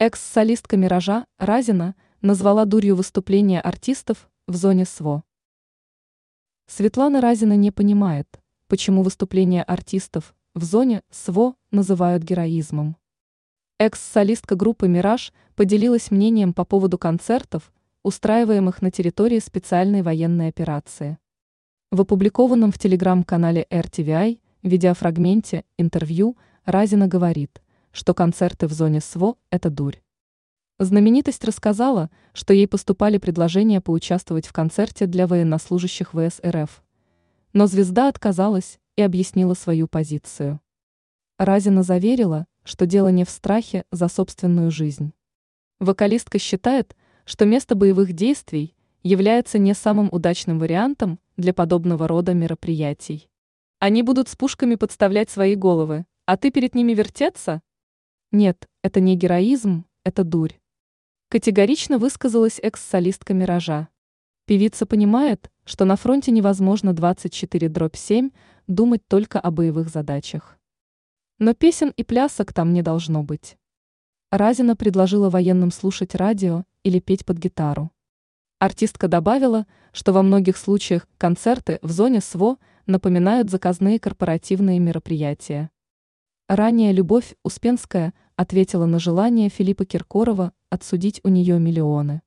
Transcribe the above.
Экс-солистка «Миража» Разина назвала дурью выступления артистов в зоне СВО. Светлана Разина не понимает, почему выступления артистов в зоне СВО называют героизмом. Экс-солистка группы «Мираж» поделилась мнением по поводу концертов, устраиваемых на территории специальной военной операции. В опубликованном в телеграм-канале RTVI видеофрагменте интервью Разина говорит – что концерты в зоне СВО – это дурь. Знаменитость рассказала, что ей поступали предложения поучаствовать в концерте для военнослужащих ВС РФ. Но звезда отказалась и объяснила свою позицию. Разина заверила, что дело не в страхе за собственную жизнь. Вокалистка считает, что место боевых действий является не самым удачным вариантом для подобного рода мероприятий. Они будут с пушками подставлять свои головы, а ты перед ними вертеться? Нет, это не героизм, это дурь. Категорично высказалась экс-солистка «Миража». Певица понимает, что на фронте невозможно 24 дробь 7 думать только о боевых задачах. Но песен и плясок там не должно быть. Разина предложила военным слушать радио или петь под гитару. Артистка добавила, что во многих случаях концерты в зоне СВО напоминают заказные корпоративные мероприятия. Ранее Любовь Успенская ответила на желание Филиппа Киркорова отсудить у нее миллионы.